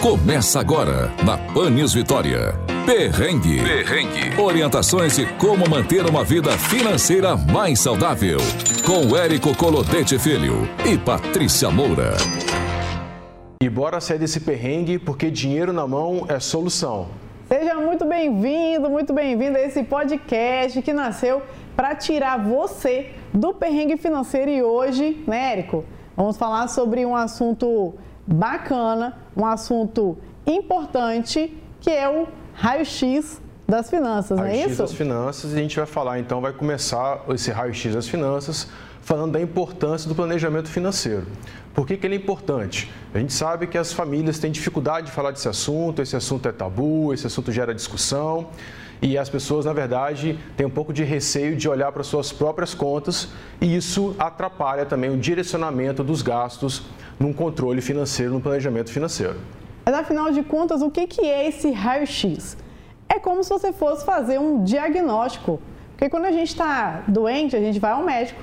Começa agora na Panis Vitória. Perrengue. Perrengue. Orientações de como manter uma vida financeira mais saudável. Com Érico Colodete Filho e Patrícia Moura. E bora sair desse perrengue porque dinheiro na mão é solução. Seja muito bem-vindo, muito bem-vindo a esse podcast que nasceu para tirar você do perrengue financeiro e hoje, né, Érico? Vamos falar sobre um assunto bacana, um assunto importante, que é o raio-x das finanças, não é raio-x isso? das finanças e a gente vai falar então, vai começar esse raio-x das finanças falando da importância do planejamento financeiro. Por que, que ele é importante? A gente sabe que as famílias têm dificuldade de falar desse assunto, esse assunto é tabu, esse assunto gera discussão e as pessoas, na verdade, têm um pouco de receio de olhar para suas próprias contas e isso atrapalha também o direcionamento dos gastos num controle financeiro, num planejamento financeiro. Mas afinal de contas, o que, que é esse raio-x? É como se você fosse fazer um diagnóstico. Porque quando a gente está doente, a gente vai ao médico.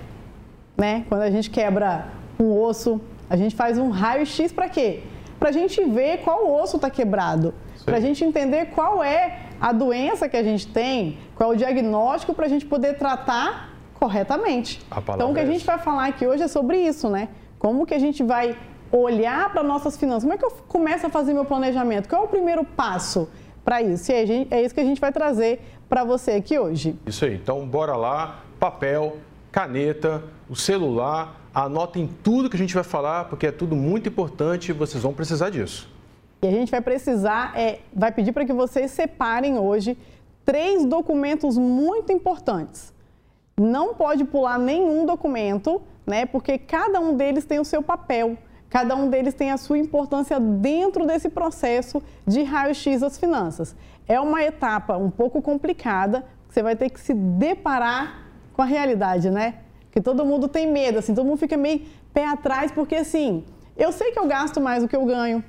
Né? Quando a gente quebra um osso, a gente faz um raio-x para quê? Para a gente ver qual osso está quebrado. Para a gente entender qual é a doença que a gente tem, qual é o diagnóstico para a gente poder tratar corretamente. Então, o que a é gente vai falar aqui hoje é sobre isso, né? Como que a gente vai olhar para nossas finanças? Como é que eu começo a fazer meu planejamento? Qual é o primeiro passo para isso? E é, isso que a gente vai trazer para você aqui hoje. Isso aí. Então, bora lá. Papel, caneta, o celular. Anotem tudo que a gente vai falar, porque é tudo muito importante e vocês vão precisar disso. E a gente vai precisar, é, vai pedir para que vocês separem hoje três documentos muito importantes. Não pode pular nenhum documento, né? Porque cada um deles tem o seu papel, cada um deles tem a sua importância dentro desse processo de raio-x das finanças. É uma etapa um pouco complicada, você vai ter que se deparar com a realidade, né? Que todo mundo tem medo, assim, todo mundo fica meio pé atrás, porque assim, eu sei que eu gasto mais do que eu ganho,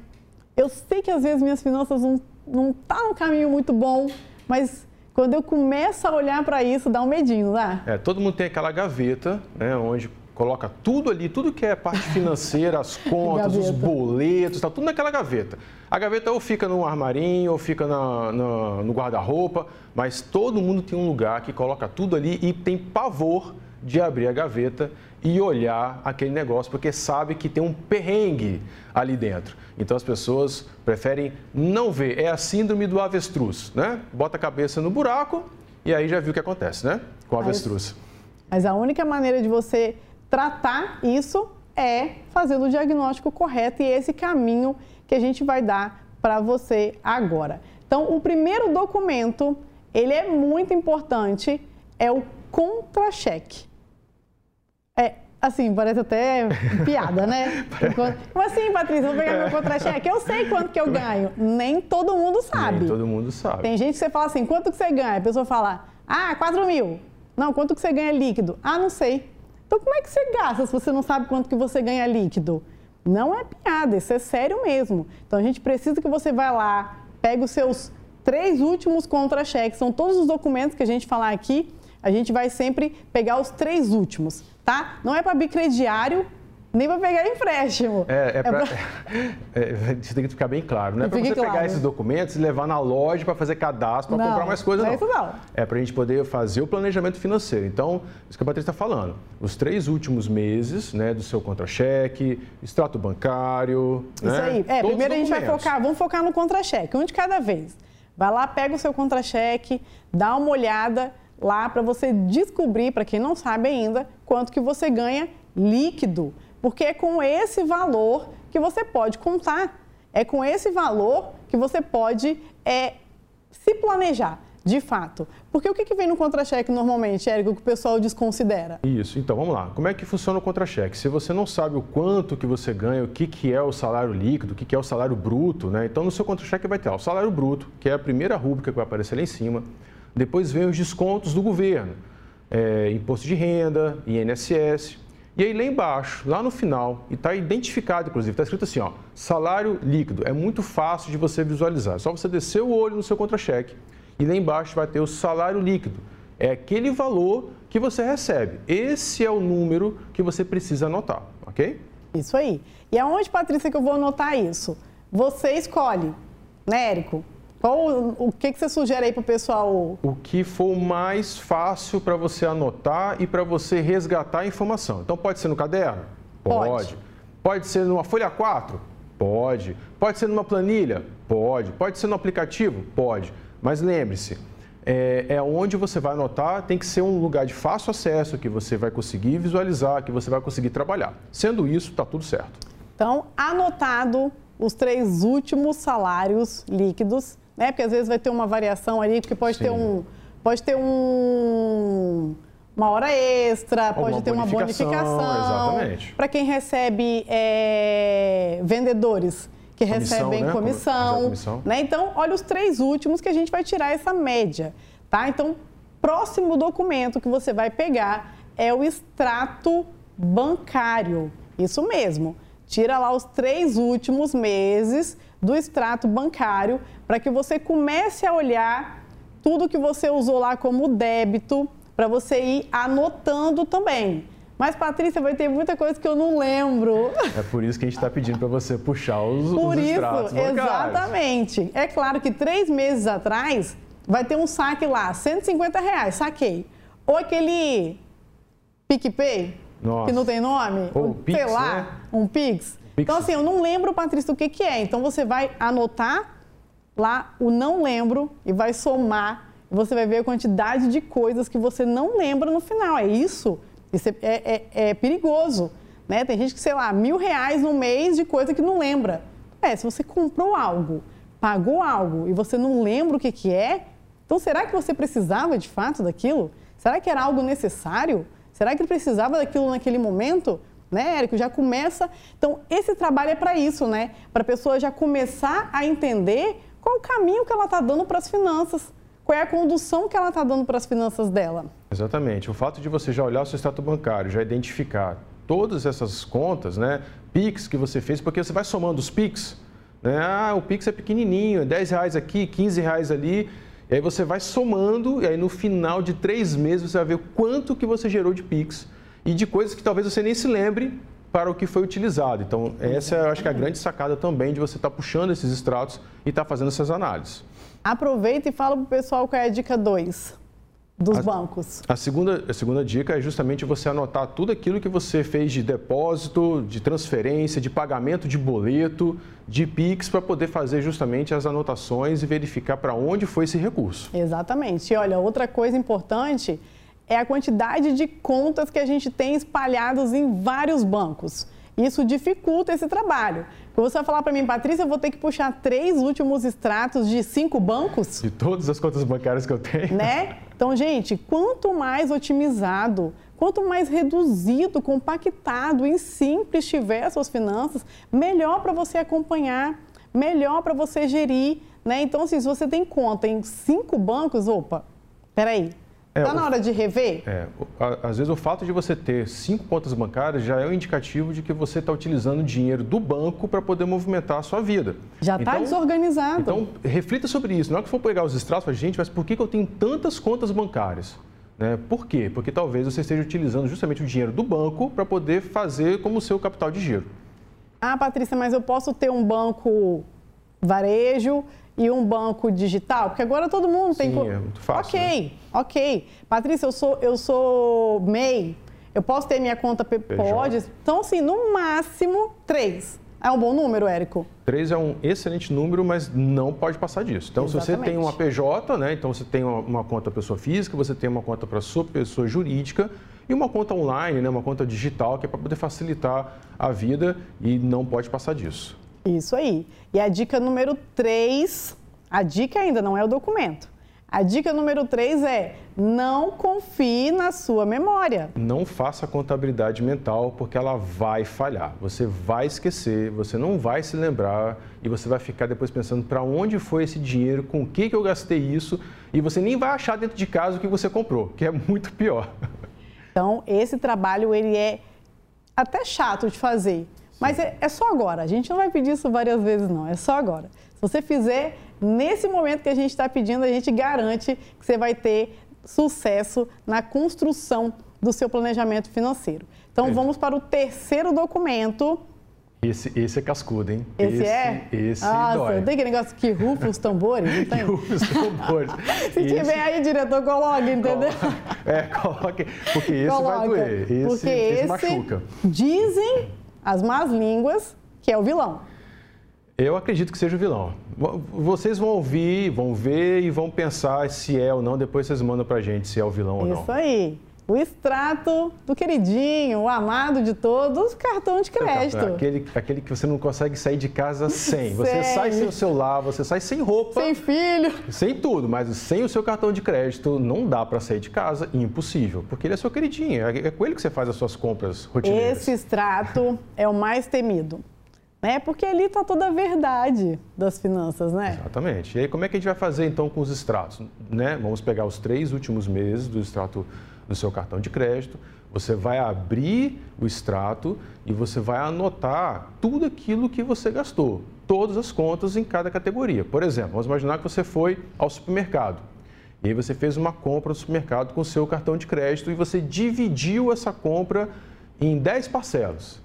eu sei que às vezes minhas finanças não não tá no caminho muito bom, mas quando eu começo a olhar para isso, dá um medinho, dá? É, todo mundo tem aquela gaveta, né, onde coloca tudo ali, tudo que é parte financeira, as contas, os boletos, tá tudo naquela gaveta. A gaveta ou fica no armarinho, ou fica na, na, no guarda-roupa, mas todo mundo tem um lugar que coloca tudo ali e tem pavor de abrir a gaveta e olhar aquele negócio, porque sabe que tem um perrengue ali dentro. Então as pessoas preferem não ver. É a síndrome do avestruz, né? Bota a cabeça no buraco e aí já viu o que acontece, né? Com o avestruz. Mas, mas a única maneira de você tratar isso é fazendo o diagnóstico correto e é esse caminho que a gente vai dar para você agora. Então, o primeiro documento, ele é muito importante, é o contra-cheque. É, assim, parece até piada, né? Como assim, Patrícia, vou pegar meu contra-cheque? Eu sei quanto que eu ganho. Nem todo mundo sabe. Nem todo mundo sabe. Tem gente que você fala assim, quanto que você ganha? A pessoa fala, ah, 4 mil. Não, quanto que você ganha líquido? Ah, não sei. Então, como é que você gasta se você não sabe quanto que você ganha líquido? Não é piada, isso é sério mesmo. Então, a gente precisa que você vá lá, pegue os seus três últimos contra-cheques, são todos os documentos que a gente falar aqui, a gente vai sempre pegar os três últimos, tá? Não é para bicrediário, nem para pegar empréstimo. É, é, pra, é, é, isso tem que ficar bem claro. Não é para você claro. pegar esses documentos e levar na loja para fazer cadastro, para comprar mais coisas, não. não. É, não. é para a gente poder fazer o planejamento financeiro. Então, isso que a Patrícia está falando. Os três últimos meses né, do seu contra-cheque, extrato bancário. Isso né, aí. É, primeiro a gente vai focar, vamos focar no contra-cheque, um de cada vez. Vai lá, pega o seu contra-cheque, dá uma olhada lá para você descobrir, para quem não sabe ainda, quanto que você ganha líquido porque é com esse valor que você pode contar. É com esse valor que você pode é, se planejar, de fato. Porque o que, vem no contra-cheque normalmente, Érico, que o pessoal desconsidera? Isso, então vamos lá. Como é que funciona o contra-cheque? Se você não sabe o quanto que você ganha, o que, que é o salário líquido, o que, que é o salário bruto, né? Então no seu contra-cheque vai ter ó, o salário bruto, que é a primeira rúbrica que vai aparecer lá em cima. Depois vem os descontos do governo, é, imposto de renda, INSS. E aí lá embaixo, lá no final, e está identificado, inclusive, está escrito assim, ó, salário líquido. É muito fácil de você visualizar. É só você descer o olho no seu contra-cheque e lá embaixo vai ter o salário líquido. É aquele valor que você recebe. Esse é o número que você precisa anotar, ok? Isso aí. E aonde, Patrícia, que eu vou anotar isso? você escolhe, né, Érico? Qual, o que, que você sugere aí para o pessoal? O que for mais fácil para você anotar e para você resgatar a informação. Então, pode ser no caderno? Pode. Pode, pode ser numa folha 4? Pode. Pode ser numa planilha? Pode. Pode ser no aplicativo? Pode. Mas lembre-se, é, é onde você vai anotar, tem que ser um lugar de fácil acesso, que você vai conseguir visualizar, que você vai conseguir trabalhar. Sendo isso, está tudo certo. Então, anotado os três últimos salários líquidos, né? Porque às vezes vai ter uma variação ali, porque pode Sim. ter um. Pode ter um uma hora extra, pode uma ter uma bonificação. Exatamente. Para quem recebe é, vendedores que comissão, recebem né? comissão, comissão. Né? Então, olha os três últimos que a gente vai tirar essa média, tá? Então, próximo documento que você vai pegar é o extrato bancário. Isso mesmo. Tira lá os três últimos meses do extrato bancário para que você comece a olhar tudo que você usou lá como débito, para você ir anotando também. Mas, Patrícia, vai ter muita coisa que eu não lembro. É por isso que a gente está pedindo para você puxar os, por os isso, exatamente. É claro que três meses atrás vai ter um saque lá, 150 reais, saquei. Ou aquele PicPay, Nossa. que não tem nome, Ou um, Pix, sei lá, né? um Pix. Então, assim, eu não lembro, Patrícia, o que, que é. Então, você vai anotar lá o não lembro e vai somar. E você vai ver a quantidade de coisas que você não lembra no final. É isso isso é, é, é, é perigoso. Né? Tem gente que, sei lá, mil reais no mês de coisa que não lembra. É, se você comprou algo, pagou algo e você não lembra o que, que é, então será que você precisava de fato daquilo? Será que era algo necessário? Será que precisava daquilo naquele momento? Né, Érico? Já começa. Então, esse trabalho é para isso, né? Para a pessoa já começar a entender qual o caminho que ela está dando para as finanças qual é a condução que ela está dando para as finanças dela. Exatamente. O fato de você já olhar o seu extrato bancário, já identificar todas essas contas, né? PIX que você fez, porque você vai somando os PIX, né? Ah, o PIX é pequenininho, 10 reais aqui, 15 reais ali. E aí você vai somando, e aí no final de três meses você vai ver quanto que você gerou de PIX e de coisas que talvez você nem se lembre para o que foi utilizado. Então, essa é, eu acho que é a grande sacada também de você estar tá puxando esses extratos e estar tá fazendo essas análises. Aproveita e fala para o pessoal qual é a dica 2 dos a, bancos. A segunda, a segunda dica é justamente você anotar tudo aquilo que você fez de depósito, de transferência, de pagamento de boleto, de PIX, para poder fazer justamente as anotações e verificar para onde foi esse recurso. Exatamente. E olha, outra coisa importante é a quantidade de contas que a gente tem espalhadas em vários bancos. Isso dificulta esse trabalho. Você vai falar para mim, Patrícia, eu vou ter que puxar três últimos extratos de cinco bancos? De todas as contas bancárias que eu tenho. Né? Então, gente, quanto mais otimizado, quanto mais reduzido, compactado e simples tiver as suas finanças, melhor para você acompanhar, melhor para você gerir. Né? Então, assim, se você tem conta em cinco bancos, opa, peraí, Está é, na hora de rever? É, às vezes o fato de você ter cinco contas bancárias já é um indicativo de que você está utilizando dinheiro do banco para poder movimentar a sua vida. Já está então, desorganizado. Então, reflita sobre isso. Na hora que for pegar os extratos, gente, mas por que, que eu tenho tantas contas bancárias? Né? Por quê? Porque talvez você esteja utilizando justamente o dinheiro do banco para poder fazer como seu capital de giro. Ah, Patrícia, mas eu posso ter um banco varejo e um banco digital? Porque agora todo mundo Sim, tem. é muito fácil. Ok, né? ok. Patrícia, eu sou, eu sou MEI, eu posso ter minha conta Pode? Então, assim, no máximo, três. É um bom número, Érico? Três é um excelente número, mas não pode passar disso. Então, Exatamente. se você tem uma PJ, né? Então você tem uma, uma conta pessoa física, você tem uma conta para sua pessoa jurídica e uma conta online, né? Uma conta digital que é para poder facilitar a vida e não pode passar disso. Isso aí. E a dica número 3, a dica ainda não é o documento. A dica número 3 é não confie na sua memória. Não faça contabilidade mental porque ela vai falhar. Você vai esquecer, você não vai se lembrar e você vai ficar depois pensando para onde foi esse dinheiro, com o que, que eu gastei isso e você nem vai achar dentro de casa o que você comprou, que é muito pior. Então, esse trabalho ele é até chato de fazer, mas é, é, só agora. A gente não vai pedir isso várias vezes, não. É só agora. Se você fizer nesse momento que a gente está pedindo, a gente garante que você vai ter sucesso na construção do seu planejamento financeiro. Então, é. vamos para o terceiro documento. Esse, esse é cascudo, hein? Esse, esse é? Esse Nossa, dói. tem aquele negócio que rufa os tambores, não tem? que rufa os tambores. Se esse... tiver aí, diretor, coloque, entendeu? É, coloque, porque esse Coloca, vai doer. Esse, porque esse, esse machuca. Dizem as más línguas que é o vilão. Eu acredito que seja o vilão. Vocês vão ouvir, vão ver e vão pensar se é ou não, depois vocês mandam pra gente se é o vilão Isso ou não. Isso aí o extrato do queridinho, o amado de todos, cartão de crédito. Aquele, aquele que você não consegue sair de casa sem. Você sai sem o celular, você sai sem roupa. Sem filho. Sem tudo, mas sem o seu cartão de crédito não dá para sair de casa, impossível. Porque ele é seu queridinho, é, é com ele que você faz as suas compras rotineiras. Esse extrato é o mais temido. Né? Porque ali está toda a verdade das finanças, né? Exatamente. E aí, como é que a gente vai fazer então com os extratos? Né? Vamos pegar os três últimos meses do extrato do seu cartão de crédito, você vai abrir o extrato e você vai anotar tudo aquilo que você gastou, todas as contas em cada categoria. Por exemplo, vamos imaginar que você foi ao supermercado. E aí você fez uma compra no supermercado com o seu cartão de crédito e você dividiu essa compra em 10 parcelas.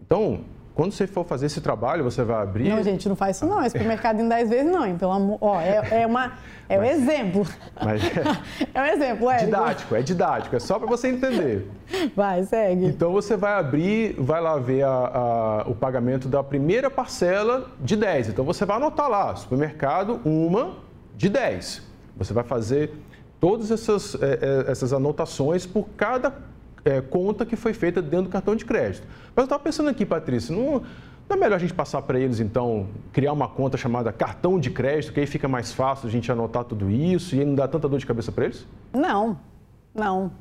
Então, quando você for fazer esse trabalho, você vai abrir. Não, gente, não faz isso não. É supermercado em 10 vezes, não, hein? Pelo amor. Ó, é, é uma. É um exemplo. Mas é, é um exemplo, é. Didático, é didático, é só para você entender. Vai, segue. Então você vai abrir, vai lá ver a, a, o pagamento da primeira parcela de 10. Então você vai anotar lá, supermercado, uma de 10. Você vai fazer todas essas, é, é essas anotações por cada é, conta que foi feita dentro do cartão de crédito. Mas eu estava pensando aqui, Patrícia, não, não é melhor a gente passar para eles, então, criar uma conta chamada cartão de crédito, que aí fica mais fácil a gente anotar tudo isso e não dá tanta dor de cabeça para eles? Não, não.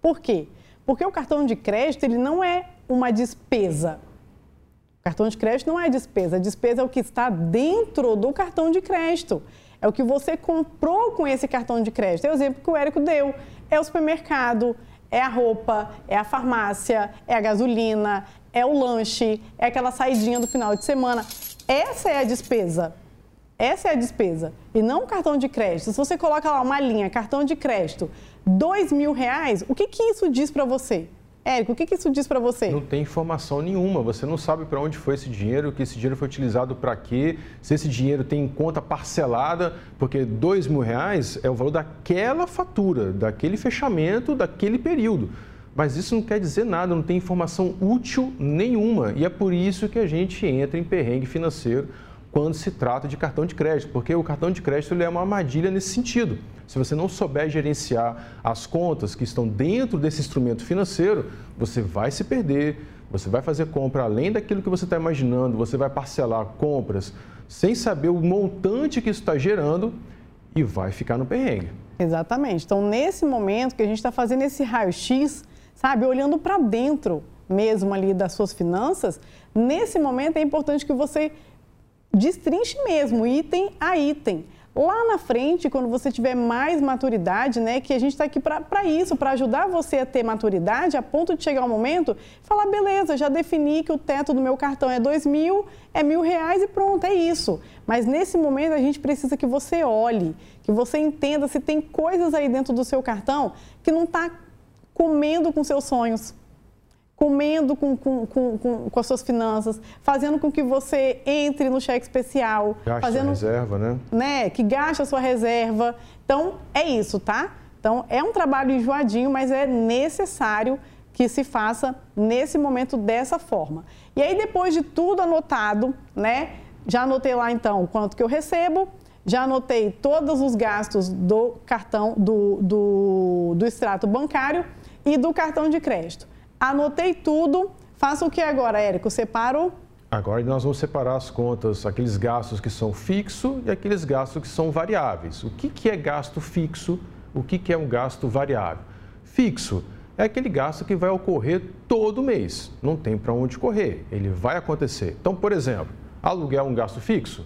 Por quê? Porque o cartão de crédito ele não é uma despesa. O cartão de crédito não é despesa. A despesa é o que está dentro do cartão de crédito. É o que você comprou com esse cartão de crédito. É o exemplo que o Érico deu. É o supermercado, é a roupa, é a farmácia, é a gasolina, é o lanche, é aquela saidinha do final de semana. Essa é a despesa. Essa é a despesa. E não o cartão de crédito. Se você coloca lá uma linha, cartão de crédito, dois mil reais, o que, que isso diz para você? Érico, o que, que isso diz para você? Não tem informação nenhuma. Você não sabe para onde foi esse dinheiro, que esse dinheiro foi utilizado para quê, se esse dinheiro tem conta parcelada, porque dois mil reais é o valor daquela fatura, daquele fechamento, daquele período. Mas isso não quer dizer nada, não tem informação útil nenhuma. E é por isso que a gente entra em perrengue financeiro quando se trata de cartão de crédito, porque o cartão de crédito ele é uma armadilha nesse sentido. Se você não souber gerenciar as contas que estão dentro desse instrumento financeiro, você vai se perder, você vai fazer compra além daquilo que você está imaginando, você vai parcelar compras sem saber o montante que isso está gerando e vai ficar no perrengue. Exatamente. Então, nesse momento que a gente está fazendo esse raio-x, sabe, olhando para dentro mesmo ali das suas finanças, nesse momento é importante que você destrinche mesmo, item a item. Lá na frente, quando você tiver mais maturidade, né, que a gente está aqui para isso, para ajudar você a ter maturidade, a ponto de chegar um momento, falar, beleza, já defini que o teto do meu cartão é dois mil, é mil reais e pronto, é isso. Mas nesse momento a gente precisa que você olhe, que você entenda se tem coisas aí dentro do seu cartão que não está comendo com seus sonhos comendo com, com, com, com, as suas finanças, fazendo com que você entre no cheque especial. Gasta fazendo, a reserva, né? né? Que gaste a sua reserva. Então, é isso, tá? Então, é um trabalho enjoadinho, mas é necessário que se faça nesse momento dessa forma. E aí, depois de tudo anotado, né? Já anotei lá, então, quanto que eu recebo, já anotei todos os gastos do cartão, do, do, do extrato bancário e do cartão de crédito. Anotei tudo. Faço o que agora, Érico? Separo Agora nós vamos separar as contas, aqueles gastos que são fixos e aqueles gastos que são variáveis. O que, que é gasto fixo? O que, que é um gasto variável? Fixo é aquele gasto que vai ocorrer todo mês, não tem para onde correr, ele vai acontecer. Então, por exemplo, aluguel é um gasto fixo?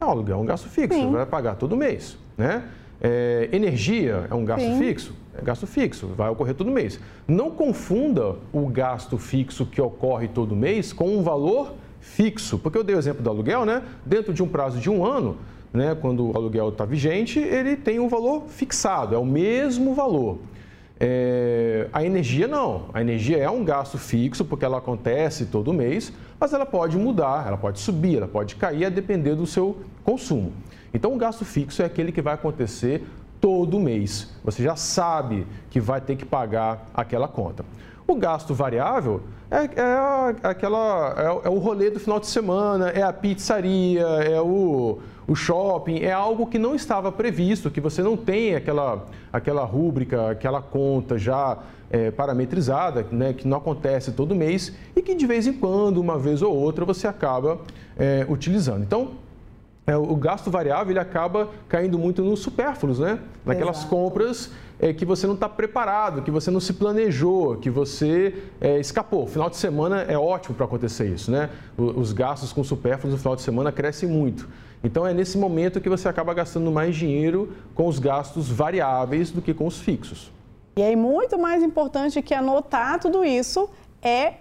Não, aluguel é um gasto fixo, Sim. vai pagar todo mês. Né? É, energia é um gasto Sim. fixo? É gasto fixo, vai ocorrer todo mês. Não confunda o gasto fixo que ocorre todo mês com um valor fixo. Porque eu dei o exemplo do aluguel, né? Dentro de um prazo de um ano, né, quando o aluguel está vigente, ele tem um valor fixado, é o mesmo valor. É, a energia não. A energia é um gasto fixo, porque ela acontece todo mês, mas ela pode mudar, ela pode subir, ela pode cair, a depender do seu consumo. Então, o gasto fixo é aquele que vai acontecer todo mês. Você já sabe que vai ter que pagar aquela conta. O gasto variável é, é aquela, é, é, o rolê do final de semana, é a pizzaria, é o, o shopping, é algo que não estava previsto, que você não tem aquela, aquela rúbrica, aquela conta já é, parametrizada, né, que não acontece todo mês e que de vez em quando, uma vez ou outra, você acaba é, utilizando. Então, é, o gasto variável ele acaba caindo muito nos supérfluos, né? Naquelas Exato. compras é, que você não está preparado, que você não se planejou, que você é, escapou. O final de semana é ótimo para acontecer isso, né? Os gastos com supérfluos no final de semana crescem muito. Então é nesse momento que você acaba gastando mais dinheiro com os gastos variáveis do que com os fixos. E aí, muito mais importante que anotar tudo isso é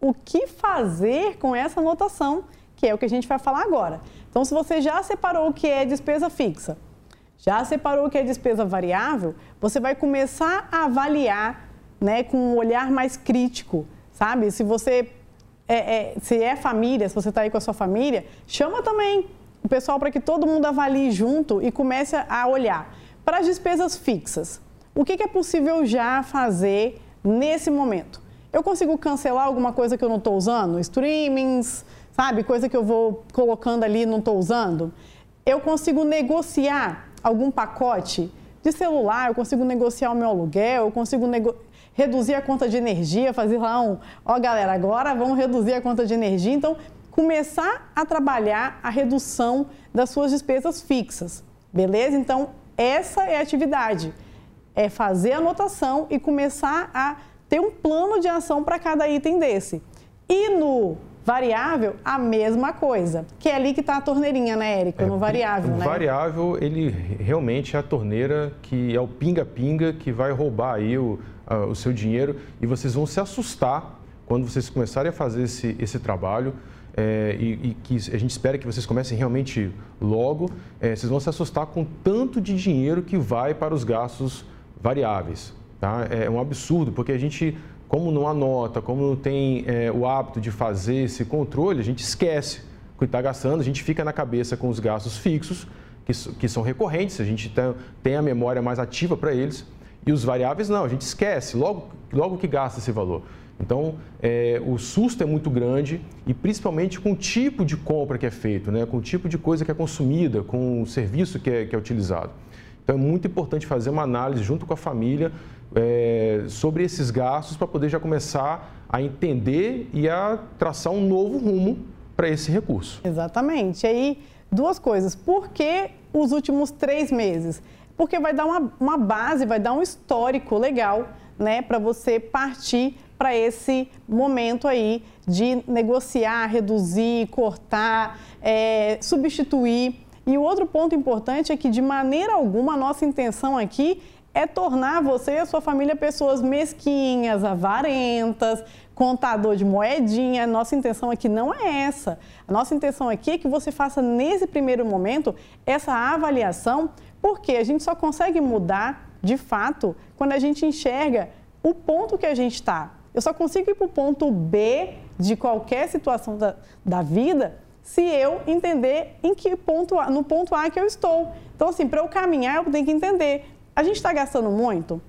o que fazer com essa anotação, que é o que a gente vai falar agora. Então, se você já separou o que é despesa fixa, já separou o que é despesa variável, você vai começar a avaliar né, com um olhar mais crítico, sabe? Se você é, é, se é família, se você está aí com a sua família, chama também o pessoal para que todo mundo avalie junto e comece a olhar para as despesas fixas. O que, que é possível já fazer nesse momento? Eu consigo cancelar alguma coisa que eu não estou usando? Streamings, sabe? Coisa que eu vou colocando ali e não estou usando. Eu consigo negociar algum pacote de celular, eu consigo negociar o meu aluguel, eu consigo nego... reduzir a conta de energia, fazer lá um, ó galera, agora vamos reduzir a conta de energia. Então, começar a trabalhar a redução das suas despesas fixas, beleza? Então, essa é a atividade, é fazer a anotação e começar a ter um plano de ação para cada item desse. E no Variável, a mesma coisa, que é ali que está a torneirinha, né, Érico? É, no variável, né? O variável, ele realmente é a torneira que é o pinga-pinga que vai roubar aí o, a, o seu dinheiro e vocês vão se assustar quando vocês começarem a fazer esse, esse trabalho. É, e, e, que a gente espera que vocês comecem realmente logo, é, vocês vão se assustar com tanto de dinheiro que vai para os gastos variáveis. Tá? É um absurdo, porque a gente como não anota, como não tem é, o hábito de fazer esse controle, a gente esquece o que está gastando, a gente fica na cabeça com os gastos fixos, que, que são recorrentes, a gente tem, tem a memória mais ativa para eles, e os variáveis não, a gente esquece logo, logo que gasta esse valor. Então, é, o susto é muito grande e principalmente com o tipo de compra que é feito, né? com o tipo de coisa que é consumida, com o serviço que é, que é utilizado. Então, é muito importante fazer uma análise junto com a família é, sobre esses gastos para poder já começar a entender e a traçar um novo rumo para esse recurso. Exatamente. Aí, duas coisas. Por que os últimos três meses? Porque vai dar uma, uma base, vai dar um histórico legal né, para você partir para esse momento aí de negociar, reduzir, cortar, é, substituir. E o outro ponto importante é que, de maneira alguma, a nossa intenção aqui é tornar você e a sua família pessoas mesquinhas, avarentas, contador de moedinha. Nossa intenção aqui não é essa. A nossa intenção aqui é que você faça nesse primeiro momento essa avaliação, porque a gente só consegue mudar de fato quando a gente enxerga o ponto que a gente está. Eu só consigo ir para o ponto B de qualquer situação da, da vida se eu entender em que ponto no ponto A que eu estou. Então, assim, para eu caminhar, eu tenho que entender a gente está gastando muito?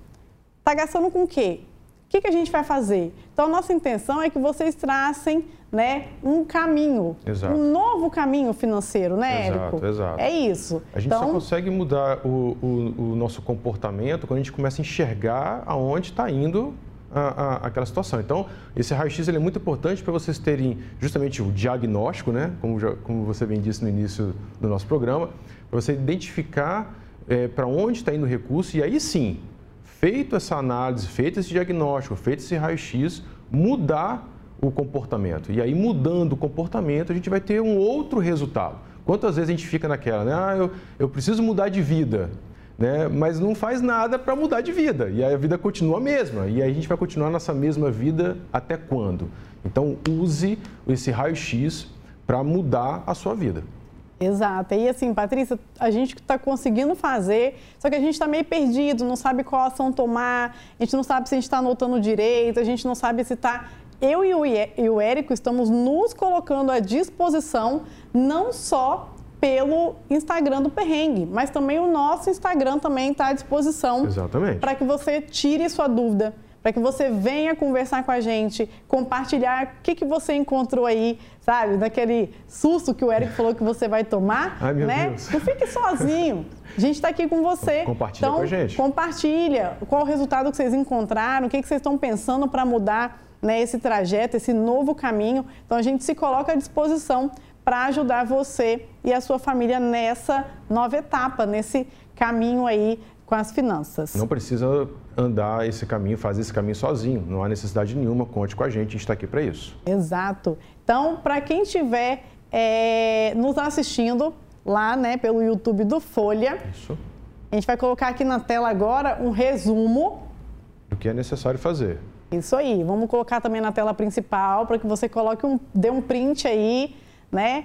Está gastando com o quê? O que, que a gente vai fazer? Então, a nossa intenção é que vocês tracem né, um caminho, exato. um novo caminho financeiro, né, Érico? Exato, exato. É isso. A gente então... só consegue mudar o, o, o, nosso comportamento quando a gente começa a enxergar aonde está indo a, a, aquela situação. Então, esse raio-x é muito importante para vocês terem justamente o diagnóstico, né, como, já, como você bem disse no início do nosso programa, para você identificar é, para onde está indo o recurso e aí sim, feito essa análise, feito esse diagnóstico, feito esse raio-x, mudar o comportamento. E aí, mudando o comportamento, a gente vai ter um outro resultado. Quantas vezes a gente fica naquela, né? Ah, eu, eu preciso mudar de vida, né? mas não faz nada para mudar de vida. E a vida continua a mesma. E aí a gente vai continuar nessa mesma vida até quando? Então, use esse raio-x para mudar a sua vida. Exato. E assim, Patrícia, a gente está conseguindo fazer, só que a gente está meio perdido, não sabe qual ação tomar, a gente não sabe se a gente está anotando direito, a gente não sabe se está. Eu e o Érico estamos nos colocando à disposição, não só pelo Instagram do Perrengue, mas também o nosso Instagram também está à disposição. Para que você tire sua dúvida para que você venha conversar com a gente, compartilhar o que, que você encontrou aí, sabe? Daquele susto que o Eric falou que você vai tomar, Ai, meu né? Deus. Não fique sozinho. A gente está aqui com você. Compartilha então, com a gente. Compartilha qual o resultado que vocês encontraram, o que, que vocês estão pensando para mudar né, esse trajeto, esse novo caminho. Então, a gente se coloca à disposição para ajudar você e a sua família nessa nova etapa, nesse caminho aí com as finanças. Não precisa andar esse caminho, fazer esse caminho sozinho. Não há necessidade nenhuma, conte com a gente, a gente está aqui para isso. Exato. Então, para quem estiver é, nos assistindo lá, né, pelo YouTube do Folha, isso. a gente vai colocar aqui na tela agora um resumo do que é necessário fazer. Isso aí. Vamos colocar também na tela principal para que você coloque um, dê um print aí, né?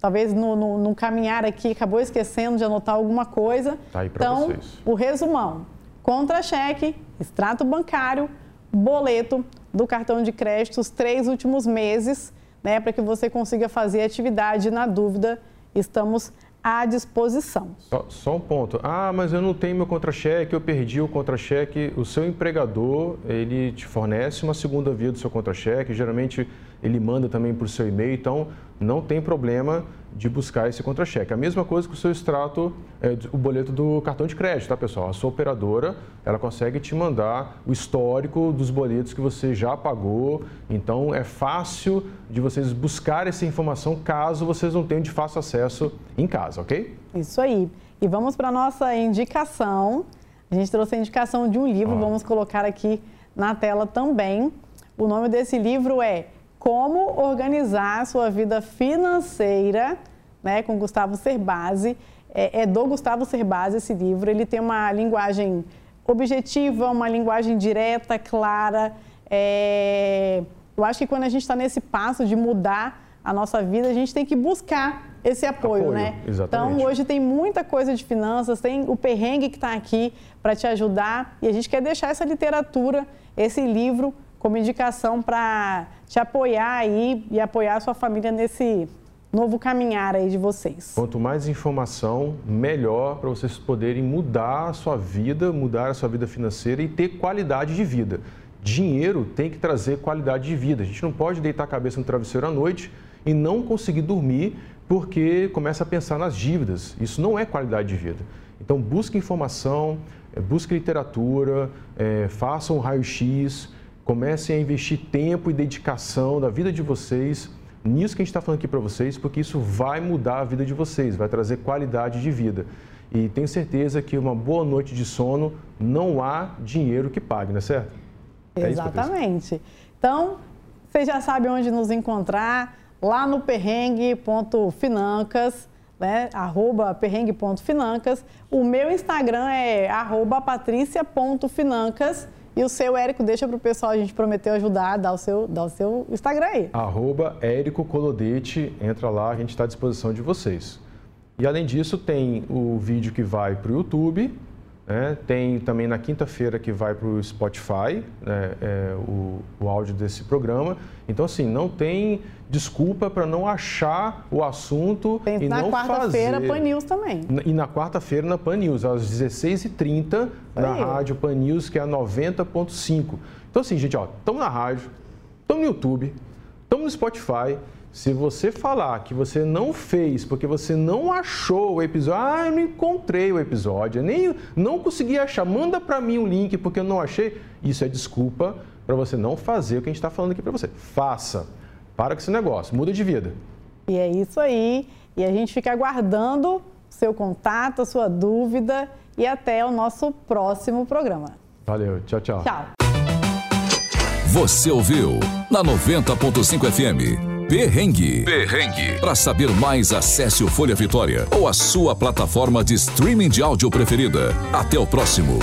talvez no, no, no, caminhar aqui acabou esquecendo de anotar alguma coisa. Tá aí para então, vocês. o resumão: contra-cheque, extrato bancário, boleto do cartão de crédito os três últimos meses, né, para que você consiga fazer atividade. Na dúvida, estamos à disposição. Só, só, um ponto. Ah, mas eu não tenho meu contra-cheque, eu perdi o contra-cheque. O seu empregador, ele te fornece uma segunda via do seu contra-cheque. Geralmente, ele manda também por seu e-mail. Então, não tem problema de buscar esse contra-cheque. A mesma coisa com o seu extrato, é, o boleto do cartão de crédito, tá, pessoal? A sua operadora, ela consegue te mandar o histórico dos boletos que você já pagou. Então, é fácil de vocês buscar essa informação caso vocês não tenham de fácil acesso em casa, ok? Isso aí. E vamos para a nossa indicação. A gente trouxe a indicação de um livro, ah. vamos colocar aqui na tela também. O nome desse livro é como organizar a sua vida financeira, né, com Gustavo Cerbasi. É, é do Gustavo Cerbasi esse livro. Ele tem uma linguagem objetiva, uma linguagem direta, clara. É... Eu acho que quando a gente está nesse passo de mudar a nossa vida, a gente tem que buscar esse apoio, apoio né? Exatamente. Então, hoje tem muita coisa de finanças, tem o perrengue que está aqui para te ajudar e a gente quer deixar essa literatura, esse livro como indicação para te apoiar aí e apoiar a sua família nesse novo caminhar aí de vocês. Quanto mais informação, melhor para vocês poderem mudar a sua vida, mudar a sua vida financeira e ter qualidade de vida. Dinheiro tem que trazer qualidade de vida. A gente não pode deitar a cabeça no travesseiro à noite e não conseguir dormir porque começa a pensar nas dívidas. Isso não é qualidade de vida. Então busque informação, eh, busque literatura, é, faça um raio-x, Comecem a investir tempo e dedicação da vida de vocês nisso que a gente está falando aqui para vocês, porque isso vai mudar a vida de vocês, vai trazer qualidade de vida. E tenho certeza que uma boa noite de sono não há dinheiro que pague, não é certo? Exatamente. É então, vocês já sabem onde nos encontrar, lá no perrengue.financas, né? arroba perrengue.financas. O meu Instagram é arroba patricia.financas. E o seu, Érico, deixa para o pessoal, a gente prometeu ajudar, dá o seu, dá o seu Instagram aí. Arroba Érico Colodete, entra lá, a gente está à disposição de vocês. E além disso, tem o vídeo que vai para o YouTube, né? tem também na quinta-feira que vai para o Spotify, né? é, o, o áudio desse programa. Então, assim, não tem desculpa para não achar o assunto tem, e não fazer. Na quarta-feira, Pan News também. E na quarta-feira, na Pan News, às 16h30, na rádio Pan News, que é a 90.5. Então, assim, gente, ó, estamos na rádio, estamos no YouTube, estamos no Spotify. Se você falar que você não fez porque você não achou o episódio, ah, eu não encontrei o episódio, nem não consegui achar, manda para mim o link porque eu não achei, isso é desculpa para você não fazer o que a gente está falando aqui para você. Faça. Para com esse negócio, muda de vida. E é isso aí. E a gente fica aguardando seu contato, a sua dúvida e até o nosso próximo programa. Valeu, tchau, tchau. Tchau. Você ouviu na 90.5 FM. Perrengue. Perrengue. Para saber mais, acesse o Folha Vitória ou a sua plataforma de streaming de áudio preferida. Até o próximo.